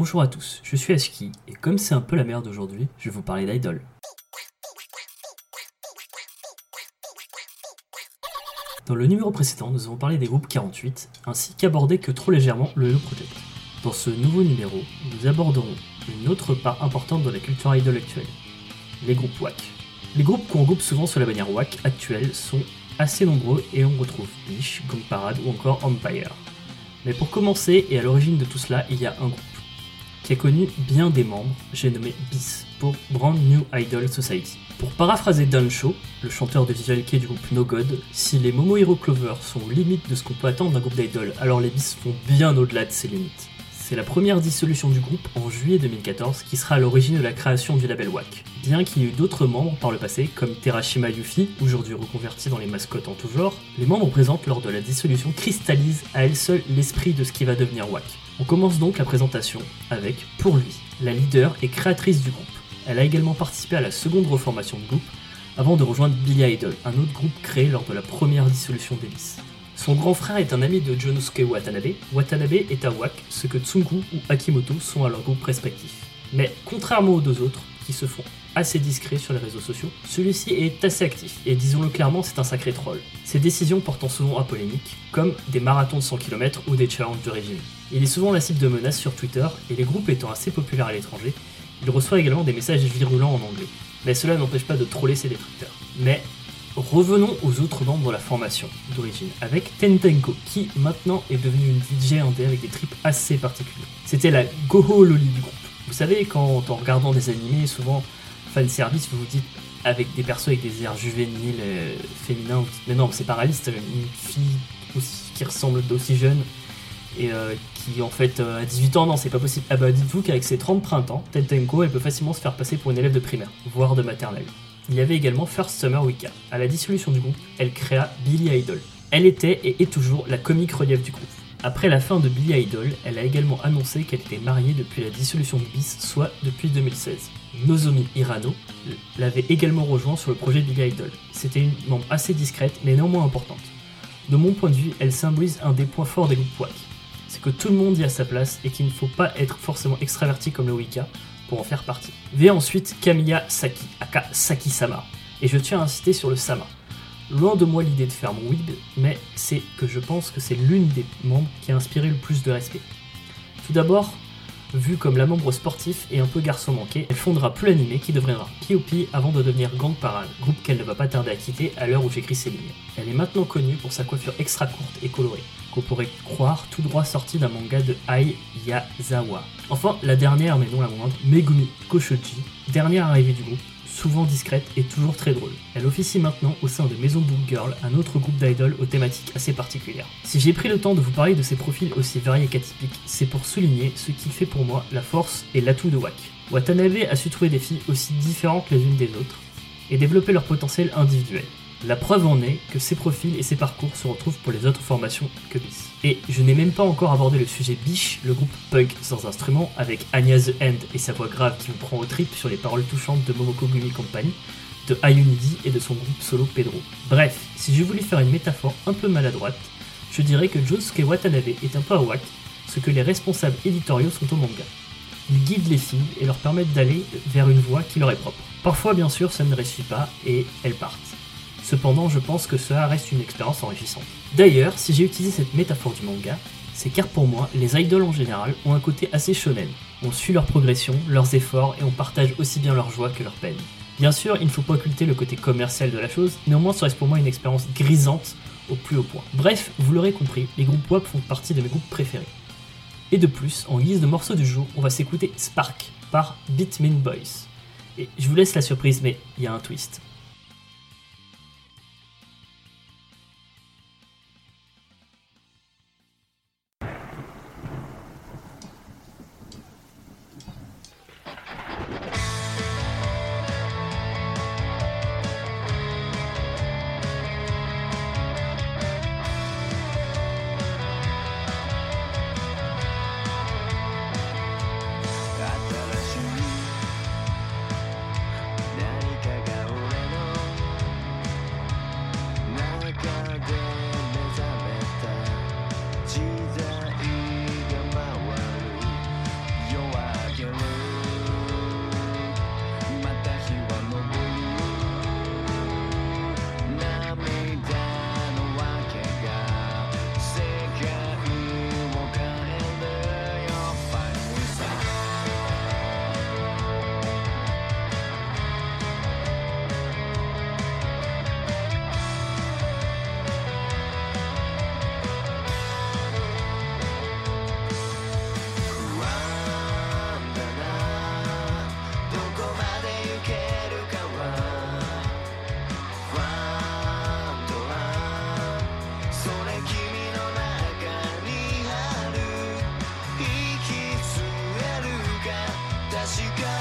Bonjour à tous, je suis Aski, et comme c'est un peu la merde aujourd'hui, je vais vous parler d'Idol. Dans le numéro précédent, nous avons parlé des groupes 48, ainsi qu'abordé que trop légèrement le Hello Project. Dans ce nouveau numéro, nous aborderons une autre part importante de la culture idol actuelle, les groupes WAC. Les groupes qu'on regroupe souvent sous la bannière WAC actuelle sont assez nombreux et on retrouve Bish, Gang Parade ou encore Empire. Mais pour commencer et à l'origine de tout cela, il y a un groupe qui a connu bien des membres, j'ai nommé BIS pour Brand New Idol Society. Pour paraphraser Dan Shaw, le chanteur de visual kei du groupe No God, si les Momo Hero Clover sont limites de ce qu'on peut attendre d'un groupe d'idol, alors les BIS vont bien au-delà de ces limites. C'est la première dissolution du groupe en juillet 2014 qui sera à l'origine de la création du label WAC. Bien qu'il y ait eu d'autres membres par le passé, comme Terashima Yuffie, aujourd'hui reconverti dans les mascottes en tout genre, les membres présents lors de la dissolution cristallisent à elles seules l'esprit de ce qui va devenir WAC. On commence donc la présentation avec, pour lui, la leader et créatrice du groupe. Elle a également participé à la seconde reformation du groupe avant de rejoindre Billy Idol, un autre groupe créé lors de la première dissolution d'Elis. Son grand frère est un ami de Jonosuke Watanabe. Watanabe est à WAC, ce que Tsunku ou Akimoto sont à leur groupe respectif. Mais contrairement aux deux autres, qui se font assez discrets sur les réseaux sociaux, celui-ci est assez actif, et disons-le clairement, c'est un sacré troll. Ses décisions portant souvent à polémique, comme des marathons de 100 km ou des challenges de régime. Il est souvent la cible de menaces sur Twitter, et les groupes étant assez populaires à l'étranger, il reçoit également des messages virulents en anglais. Mais cela n'empêche pas de troller ses détracteurs. Mais revenons aux autres membres de la formation d'origine, avec Tentenko, qui maintenant est devenu une DJ indé avec des trips assez particuliers. C'était la Goho Loli du groupe. Vous savez, quand en regardant des animés, souvent fanservice, vous vous dites avec des persos avec des airs juvéniles, euh, féminins, vous dites, mais non, c'est pas réaliste, une fille qui ressemble d'aussi jeune et euh, qui en fait euh, a 18 ans, non, c'est pas possible. Ah bah dites-vous qu'avec ses 30 printemps, Tentenko, elle peut facilement se faire passer pour une élève de primaire, voire de maternelle. Il y avait également First Summer Wicca. À la dissolution du groupe, elle créa Billy Idol. Elle était et est toujours la comique relief du groupe. Après la fin de Billy Idol, elle a également annoncé qu'elle était mariée depuis la dissolution de BIS, soit depuis 2016. Nozomi Hirano l'avait également rejoint sur le projet Billy Idol. C'était une membre assez discrète mais néanmoins importante. De mon point de vue, elle symbolise un des points forts des groupes WAC. C'est que tout le monde y a sa place et qu'il ne faut pas être forcément extraverti comme le Wicca pour en faire partie. Vient ensuite Kamiya Saki, aka Saki-sama. Et je tiens à insister sur le Sama. Loin de moi l'idée de faire mon mais c'est que je pense que c'est l'une des membres qui a inspiré le plus de respect. Tout d'abord, vue comme la membre sportif et un peu garçon manqué, elle fondera plus l'animé qui deviendra POP avant de devenir Gang Parade, groupe qu'elle ne va pas tarder à quitter à l'heure où j'écris ces lignes. Elle est maintenant connue pour sa coiffure extra courte et colorée, qu'on pourrait croire tout droit sorti d'un manga de Ai Yazawa. Enfin, la dernière mais non la moindre, Megumi Koshoji, dernière arrivée du groupe, souvent discrète et toujours très drôle. Elle officie maintenant au sein de Maison Book Girl, un autre groupe d'idoles aux thématiques assez particulières. Si j'ai pris le temps de vous parler de ces profils aussi variés qu'atypiques, c'est pour souligner ce qui fait pour moi la force et l'atout de WAC. Watanabe a su trouver des filles aussi différentes les unes des autres et développer leur potentiel individuel. La preuve en est que ces profils et ces parcours se retrouvent pour les autres formations que BIS. Et je n'ai même pas encore abordé le sujet Biche, le groupe punk sans instrument, avec Anya the End et sa voix grave qui vous prend au trip sur les paroles touchantes de Momoko Gumi Company, de Ayunidi et de son groupe solo Pedro. Bref, si je voulais faire une métaphore un peu maladroite, je dirais que Josuke Watanabe est un peu à whack, ce que les responsables éditoriaux sont au manga. Ils guident les filles et leur permettent d'aller vers une voie qui leur est propre. Parfois, bien sûr, ça ne réussit pas et elles partent. Cependant, je pense que cela reste une expérience enrichissante. D'ailleurs, si j'ai utilisé cette métaphore du manga, c'est car pour moi, les idoles en général ont un côté assez shonen. On suit leur progression, leurs efforts et on partage aussi bien leur joie que leur peine. Bien sûr, il ne faut pas occulter le côté commercial de la chose, néanmoins ça reste pour moi une expérience grisante au plus haut point. Bref, vous l'aurez compris, les groupes WAP font partie de mes groupes préférés. Et de plus, en guise de morceau du jour, on va s'écouter Spark par Bitmin Boys. Et je vous laisse la surprise, mais il y a un twist. you got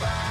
nobody.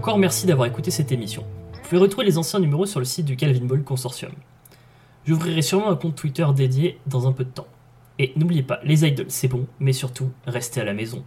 encore merci d'avoir écouté cette émission. Vous pouvez retrouver les anciens numéros sur le site du Calvin Ball Consortium. J'ouvrirai sûrement un compte Twitter dédié dans un peu de temps. Et n'oubliez pas, les idoles c'est bon, mais surtout, restez à la maison.